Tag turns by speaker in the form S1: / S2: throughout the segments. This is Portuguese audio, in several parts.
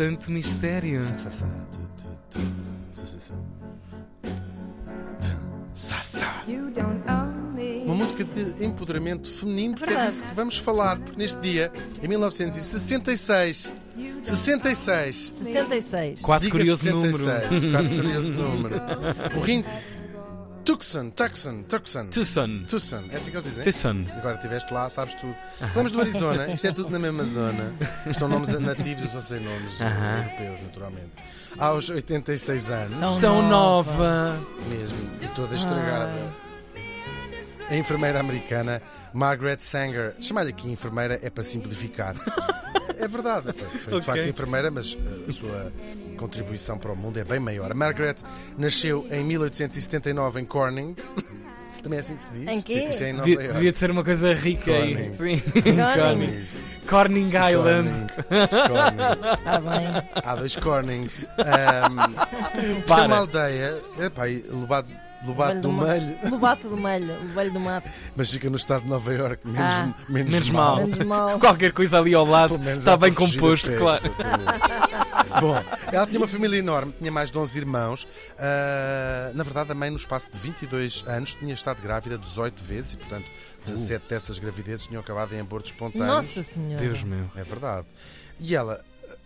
S1: Tanto mistério.
S2: Uma música de empoderamento feminino, porque é disso que vamos falar, porque neste dia, em 1966, 66,
S3: 66.
S1: Quase
S2: diga
S1: curioso número.
S2: 66, quase curioso número, o Rin Tucson, Tucson, Tucson,
S1: Tucson.
S2: Tucson, é assim que eles dizem?
S1: Tucson.
S2: Agora estiveste lá, sabes tudo. Falamos do Arizona, isto é tudo na mesma zona. São nomes nativos, eu só sei nomes europeus, naturalmente. Aos 86 anos,
S3: Tão
S1: Tão
S3: nova.
S2: mesmo, e toda estragada. A enfermeira americana Margaret Sanger. Chamar-lhe aqui enfermeira é para simplificar. É verdade, foi, foi de
S1: Ok.
S2: facto enfermeira, mas uh, a sua contribuição para o mundo é bem maior. A Margaret nasceu em 1879 em Corning. Também é assim que se diz?
S3: Em quê?
S2: É em Nova
S1: Devia, devia de ser uma coisa rica aí.
S2: Corning.
S1: Sim.
S3: Corning.
S1: Corning Island.
S2: Cornings.
S3: Está bem.
S2: Há dois Cornings. Um, isto é
S1: Para.
S2: uma aldeia, epá, Lobado, Lobato
S3: Velho
S2: do
S3: ma-
S2: Melho,
S3: Lobato do Melho. O velho do mato.
S2: mas fica no estado de Nova Iorque, menos,
S3: Ah.
S2: menos,
S1: Menos
S2: mal.
S1: mal. Qualquer coisa ali ao lado está
S2: há
S1: bem composto,
S2: pé,
S1: claro.
S2: Bom, ela tinha uma família enorme, tinha mais de 11 irmãos. Ah, na verdade, a mãe, no espaço de 22 anos, tinha estado grávida 18 vezes e, portanto, 17 dessas gravidezes tinham acabado em abortos espontâneos.
S3: Nossa Senhora.
S1: Deus meu.
S2: É verdade. E ela,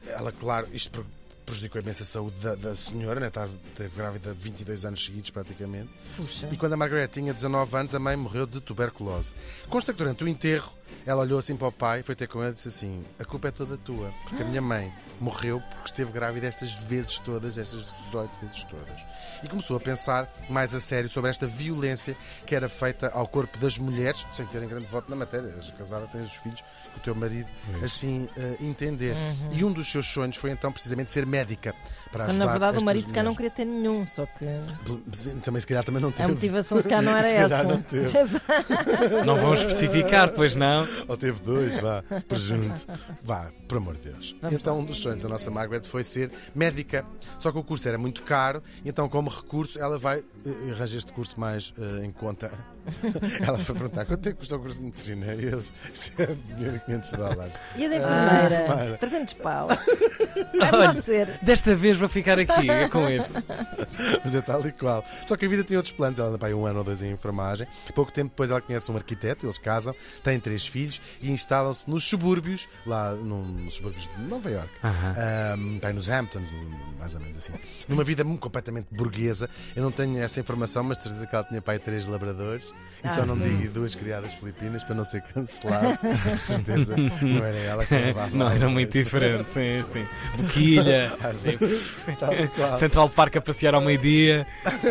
S2: ela claro, isto pre- prejudicou imenso a saúde da, da senhora, né? Estava- Teve grávida 22 anos seguidos, praticamente.
S3: Puxa.
S2: E quando a Margaret tinha 19 anos, a mãe morreu de tuberculose. Consta que durante o enterro, ela olhou assim para o pai, foi ter com ele e disse assim: A culpa é toda tua, porque a minha mãe morreu porque esteve grávida estas vezes todas, estas 18 vezes todas. E começou a pensar mais a sério sobre esta violência que era feita ao corpo das mulheres, sem terem grande voto na matéria. És casada, tens os filhos, que o teu marido assim eh, entender. E um dos seus sonhos foi então precisamente ser médica para ajudar
S3: na verdade o marido se calhar não queria ter nenhum, só que
S2: Também se calhar também não
S3: a
S2: teve.
S3: motivação se calhar não era
S2: Se calhar
S3: essa.
S2: não teve.
S1: Não vão especificar, pois não.
S2: Ou teve dois, vá, prejunto. Vá, por amor de Deus.
S3: Vamos
S2: então, um dos sonhos da nossa Margaret foi ser médica. Só que o curso era muito caro, então, como recurso, ela vai eh, arranjar este curso mais eh, em conta. ela foi perguntar quanto é que custa o curso de medicina? E eles, isso é de 1500 dólares.
S3: E a da
S2: Ah,
S3: enfermeira?
S2: para.
S3: 300 pau. É pode ser.
S1: Desta vez vou ficar aqui com este.
S2: Mas é tal e qual. Só que a vida tem outros planos. Ela anda para aí um ano ou dois em enfermagem. Pouco tempo depois ela conhece um arquiteto, eles casam, têm três filhos e instalam-se nos subúrbios, lá num- nos subúrbios de Nova York. Um, bem, nos Hamptons, mais ou menos assim. Numa vida muito completamente burguesa. Eu não tenho essa informação, mas de certeza que ela tinha pai três labradores e só
S3: Ah,
S2: não
S3: sim.
S2: digo duas criadas filipinas para não ser cancelado. Com certeza não era ela que levava
S1: Não, era muito diferente, sim, sim. Boquilha,
S2: Ah, e qual.
S1: Central Park a passear ao meio-dia.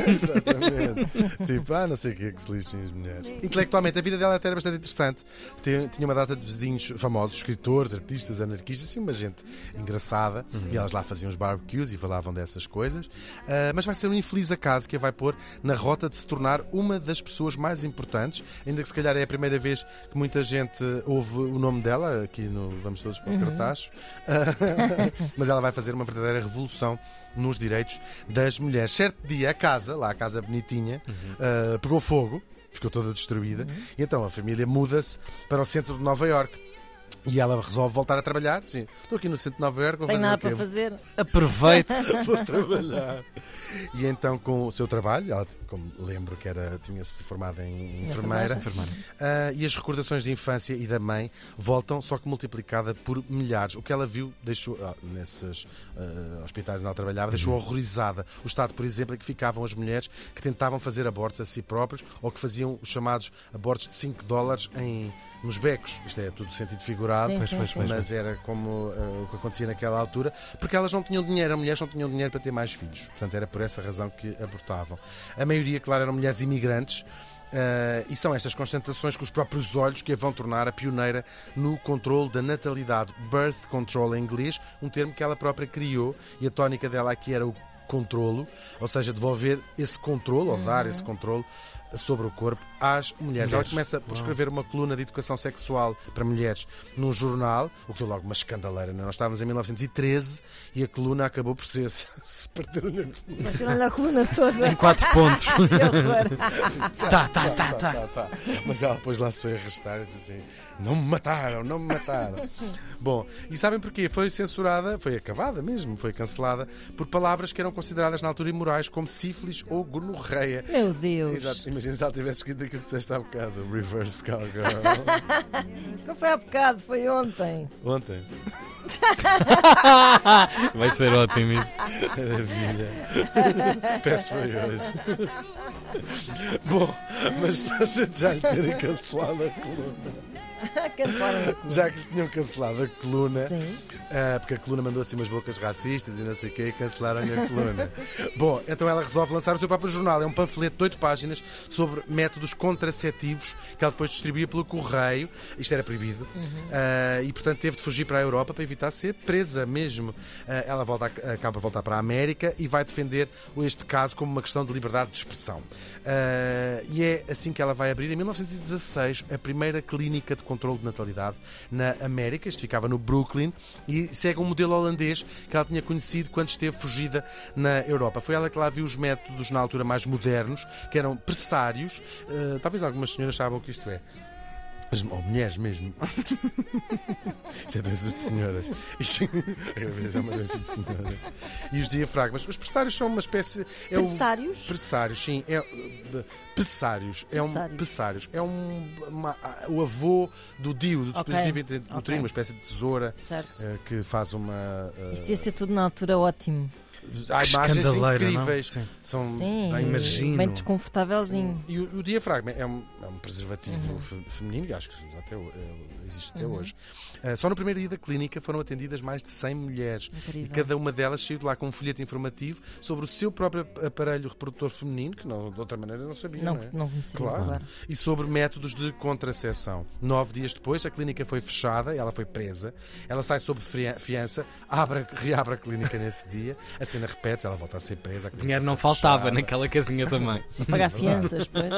S2: Exatamente. tipo, ah, não sei o que é que se lixem as mulheres. Intelectualmente, a vida dela até era bastante interessante. Tinha, uma data de vizinhos famosos, escritores, artistas, anarquistas, assim, uma gente engraçada. E elas lá faziam os barbecues e falavam dessas coisas. Ah, mas vai ser um infeliz acaso que a vai pôr na rota de se tornar uma das pessoas mais importantes, ainda que se calhar é a primeira vez que muita gente ouve o nome dela, aqui no Vamos Todos para o Cartacho. Ah, mas ela vai fazer uma verdadeira revolução nos direitos das mulheres. Certo dia, a casa, lá a casa bonitinha, ah, pegou fogo, ficou toda destruída, e então a família muda-se para o centro de Nova Iorque. E ela resolve voltar a trabalhar. Sim, estou aqui no centro de Nova Iorque, vou
S3: Tem
S2: fazer
S3: nada
S2: o quê?
S3: para fazer.
S1: Aproveite.
S2: Vou trabalhar. E então, com o seu trabalho, ela, como lembro que era, tinha-se formado em enfermeira, ah, e as recordações de infância e da mãe voltam, só que multiplicada por milhares. O que ela viu deixou, ah, nesses ah, hospitais onde ela trabalhava, deixou horrorizada. O estado, por exemplo, em que ficavam as mulheres que tentavam fazer abortos a si próprios ou que faziam os chamados abortos de 5 dólares em, nos becos. Isto é tudo sentido figurado
S3: Sim, sim, sim.
S2: mas era como eh, o que acontecia naquela altura, porque elas não tinham dinheiro, as mulheres não tinham dinheiro para ter mais filhos. Portanto, era por essa razão que abortavam. A maioria, claro, eram mulheres imigrantes. eh, e são estas concentrações com os próprios olhos que a vão tornar a pioneira no controle da natalidade. Birth control em inglês, um termo que ela própria criou, e a tónica dela aqui era o controlo, ou seja, devolver esse controle, ou dar esse controle sobre o corpo às mulheres. Ela
S1: Mulheres.
S2: começa por escrever uma coluna de educação sexual para mulheres num jornal, o que deu logo uma escandaleira. não é? Nós estávamos em 1913 e a coluna acabou por ser se perderam-lhe a coluna.
S3: A coluna toda.
S1: Em quatro pontos.
S3: Que horror.
S2: Assim,
S1: Tá, tá, tá, tá.
S2: tá. Mas ela depois lá se foi arrastar e disse assim: Não me mataram, não me mataram. Bom, e sabem porquê? Foi censurada, foi acabada mesmo, foi cancelada por palavras que eram consideradas na altura imorais, como sífilis ou gonorreia.
S3: Meu Deus.
S2: Exato. Imagina se ela tivesse escrito aquilo que disseste há bocado, reverse cowgirl.
S3: Isto não foi há bocado, foi ontem.
S2: Ontem.
S1: Vai ser ótimo isto.
S2: Maravilha. Peço foi hoje. Bom, mas para a gente já lhe terem cancelado a coluna.
S3: Cancelaram a coluna.
S2: Já que tinham cancelado a coluna, ah, porque a coluna mandou assim umas bocas racistas e não sei o quê, e cancelaram-lhe a coluna. Bom, então ela resolve lançar o seu próprio jornal. É um panfleto de oito páginas sobre métodos contraceptivos que ela depois distribuía pelo correio. Isto era proibido. Ah, e, portanto, teve de fugir para a Europa para evitar ser presa mesmo. Ah, ela volta acaba por voltar para a América e vai defender este caso como uma questão de liberdade de expressão. E é assim que ela vai abrir, em 1916, a primeira clínica de controle de natalidade na América. Isto ficava no Brooklyn e segue um modelo holandês que ela tinha conhecido quando esteve fugida na Europa. Foi ela que lá viu os métodos na altura mais modernos, que eram pressários. Ah, talvez algumas senhoras saibam o que isto é. As- Ou mulheres mesmo. Isto é doenças de senhoras. Isto é uma doença de senhoras. E os diafragmas. Os pressários são uma espécie. É
S3: Pressários?
S2: Pressários, sim. É, uh, pessários. É um,
S3: Pessários.
S2: É um, uma- o avô do DIU, do dispositivo uterino,
S3: ok.
S2: uma espécie de tesoura eh, que faz uma. eh,
S3: Isto devia ser tudo na altura ótimo.
S2: Há imagens
S1: escandaleira, não?
S2: incríveis.
S1: Sim.
S2: São
S3: Sim,
S2: bem
S1: imagino.
S3: bem desconfortávelzinho.
S2: E o, o diafragma é um, é um preservativo
S3: Uhum.
S2: fe- feminino, e acho que até, eh, existe até hoje. Ah, só no primeiro dia da clínica foram atendidas mais de 100 mulheres. E
S3: Incrível.
S2: cada uma delas saiu de lá com um folheto informativo sobre o seu próprio aparelho reprodutor feminino, que não, de outra maneira não sabia.
S3: Não,
S2: Não, é?
S3: não conhecia,
S2: Claro.
S3: claro.
S2: E sobre métodos de contracepção. Nove dias depois, a clínica foi fechada, ela foi presa, ela sai sob fiança, abre, reabre a clínica nesse dia, a cena repete, ela volta a ser presa.
S1: O dinheiro não faltava
S2: fechada.
S1: naquela casinha também.
S3: Pagar fianças, pois.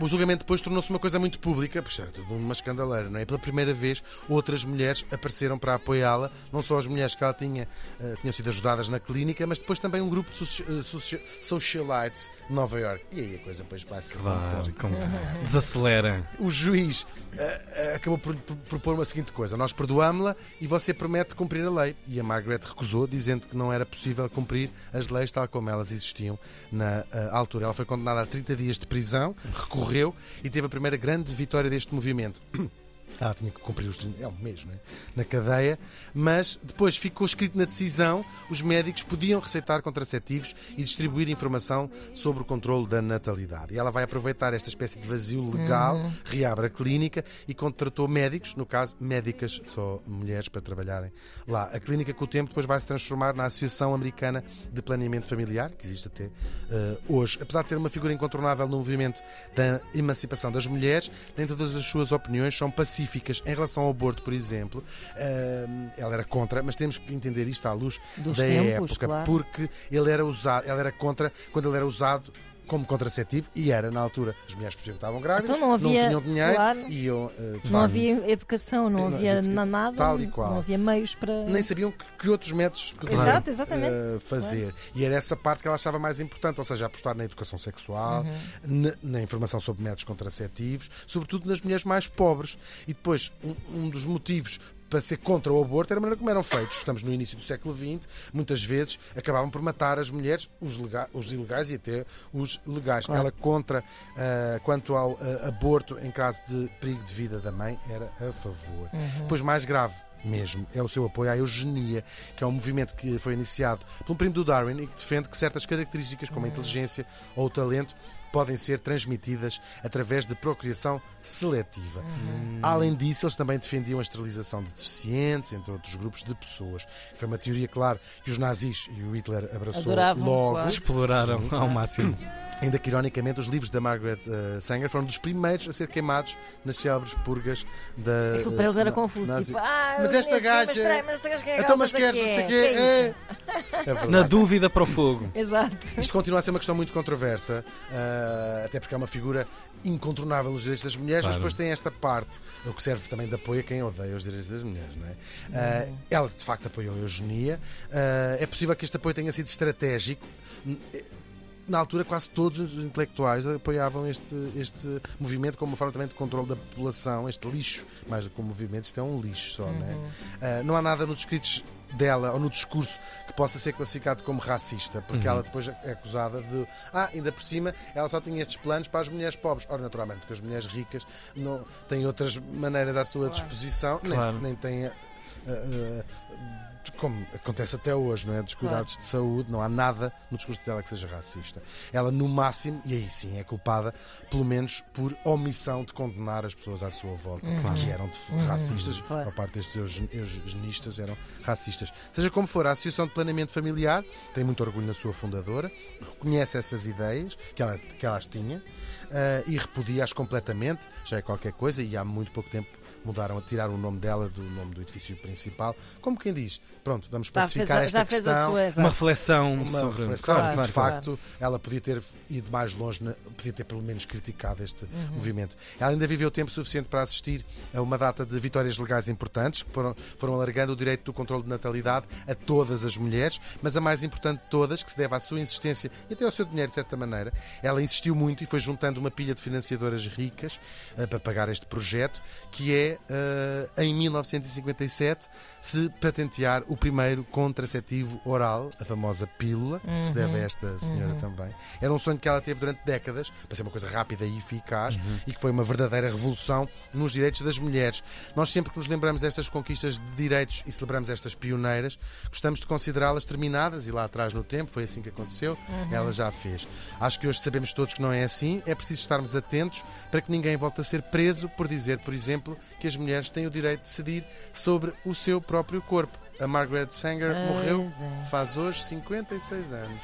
S2: O julgamento depois tornou-se uma coisa muito pública, isto era tudo uma escandaleira, não é? E pela primeira vez, outras mulheres apareceram para apoiá-la, não só as mulheres que ela tinha, eh, tinham sido ajudadas na clínica, mas depois também um grupo de eh, soci- socialites de Nova York. E aí a coisa depois passa.
S1: Claro, como desacelera.
S2: O juiz eh, acabou por, por propor uma seguinte coisa: nós perdoámos-la e você promete cumprir a lei. E a Margaret recusou, dizendo que não era possível cumprir as leis tal como elas existiam na eh, altura. Ela foi condenada a 30 dias de prisão, recorreu e teve a primeira grande vitória deste movimento. Ela tinha que cumprir os 30, é um mês, não é? Na cadeia, mas depois ficou escrito na decisão: os médicos podiam receitar contraceptivos e distribuir informação sobre o controle da natalidade. E ela vai aproveitar esta espécie de vazio legal, reabre a clínica e contratou médicos, no caso, médicas, só mulheres para trabalharem lá. A clínica, com o tempo, depois vai se transformar na Associação Americana de Planeamento Familiar, que existe até eh, hoje. Apesar de ser uma figura incontornável no movimento da emancipação das mulheres, nem todas as suas opiniões são pacíficas. Em relação ao aborto, por exemplo, eh, ela era contra, mas temos que entender isto à luz
S3: Dos
S2: da
S3: tempos,
S2: época,
S3: claro.
S2: porque ele era usado, ela era contra quando ele era usado como contraceptivo e era na altura. As mulheres percebiam que estavam grávidas,
S3: Então não havia-
S2: tinham dinheiro
S3: claro.
S2: e iam. eh,
S3: Não
S2: facto,
S3: havia educação, não
S2: Não
S3: havia
S2: havia-
S3: na- nada.
S2: tal e qual.
S3: Não havia meios para.
S2: nem sabiam que, que outros métodos poderiam
S3: Exato,
S2: eh, fazer. E era essa parte que ela achava mais importante, ou seja, apostar na educação sexual,
S3: Uhum.
S2: na, na informação sobre métodos contraceptivos, sobretudo nas mulheres mais pobres. E depois, um, um dos motivos para ser contra o aborto era a maneira como eram feitos. Estamos no início do século XX, muitas vezes acabavam por matar as mulheres, os, os ilegais e até os legais.
S3: Claro.
S2: Ela contra, ah, quanto ao ah, aborto em caso de perigo de vida da mãe, era a favor. Depois, mais grave, mesmo é o seu apoio à eugenia, que é um movimento que foi iniciado por um primo do Darwin e que defende que certas características, como a inteligência ou o talento, podem ser transmitidas através de procriação seletiva. Além disso, eles também defendiam a esterilização de deficientes, entre outros grupos de pessoas. Foi uma teoria, claro, que os nazis e o Hitler abraçou
S3: Adoravam,
S2: logo.
S3: claro.
S1: Exploraram ao máximo.
S2: Ainda que, ironicamente, os livros da Margaret uh, Sanger foram dos primeiros a ser queimados nas célebres purgas da.
S3: Aquilo para eles era
S2: na-
S3: confuso.
S2: nazi-
S3: Tipo, ah,
S2: Mas esta
S3: sim,
S2: gaja-
S3: Mas, peraí, mas esta gaja quem é
S2: Então, mas queres, não sei o
S3: que
S2: quê.
S3: é? É?
S2: É. É.
S1: Na dúvida para o fogo.
S3: Exato.
S2: Isto continua a ser uma questão muito controversa, ah, até porque é uma figura incontornável nos direitos das mulheres, mas
S1: Claro.
S2: depois tem esta parte, o que serve também de apoio a quem odeia os direitos das mulheres. Não é? Ah, ela, de facto, apoiou a eugenia. É possível que este apoio tenha sido estratégico. Na altura, quase todos os intelectuais apoiavam este, este movimento como uma forma também de controle da população, este lixo, mais do que um movimento, isto é um lixo só, não é? Ah, não há nada nos escritos dela ou no discurso que possa ser classificado como racista, porque ela depois é acusada de. Ah, ainda por cima, ela só tinha estes planos para as mulheres pobres. Ora, naturalmente, porque as mulheres ricas não têm outras maneiras à sua disposição, nem-
S1: Claro.
S2: nem, têm. ah, ah, como acontece até hoje, não é? Dos cuidados de saúde, não há nada no discurso dela que seja racista. Ela, no máximo, e aí sim é culpada, pelo menos por omissão de condenar as pessoas à sua volta, que eram de- racistas,
S3: Claro.
S2: a parte destes eugen- eugenistas eram racistas. Seja como for, a Associação de Planeamento Familiar tem muito orgulho na sua fundadora, reconhece essas ideias que ela, que ela as tinha ah, e repudia-as completamente, já é qualquer coisa, e há muito pouco tempo mudaram a tirar o nome dela do nome do edifício principal, como quem diz, pronto, vamos pacificar esta
S3: já fez a
S2: questão
S3: sua.
S1: Uma reflexão
S2: uma
S1: sobre.
S2: reflexão
S1: Claro, claro,
S2: de
S1: claro.
S2: facto ela podia ter ido mais longe, podia ter pelo menos criticado este
S1: Uhum.
S2: movimento. Ela ainda viveu tempo suficiente para assistir a uma data de vitórias legais importantes que foram, foram alargando o direito do controle de natalidade a todas as mulheres, mas a mais importante de todas, que se deve à sua insistência e até ao seu dinheiro de certa maneira, ela insistiu muito e foi juntando uma pilha de financiadoras ricas eh, para pagar este projeto, que é eh, em 1957 se patentear o primeiro contraceptivo oral, a famosa pílula, que se deve a esta senhora também. Era um sonho que ela teve durante décadas, para ser uma coisa rápida e eficaz, e que foi uma verdadeira revolução nos direitos das mulheres. Nós sempre que nos lembramos destas conquistas de direitos e celebramos estas pioneiras, gostamos de considerá-las terminadas, e lá atrás no tempo foi assim que aconteceu, ela já fez. Acho que hoje sabemos todos que não é assim, é preciso estarmos atentos para que ninguém volte a ser preso por dizer, por exemplo, que as mulheres têm o direito de decidir sobre o seu próprio corpo. A Margaret Sanger morreu
S3: é.
S2: faz hoje 56 anos.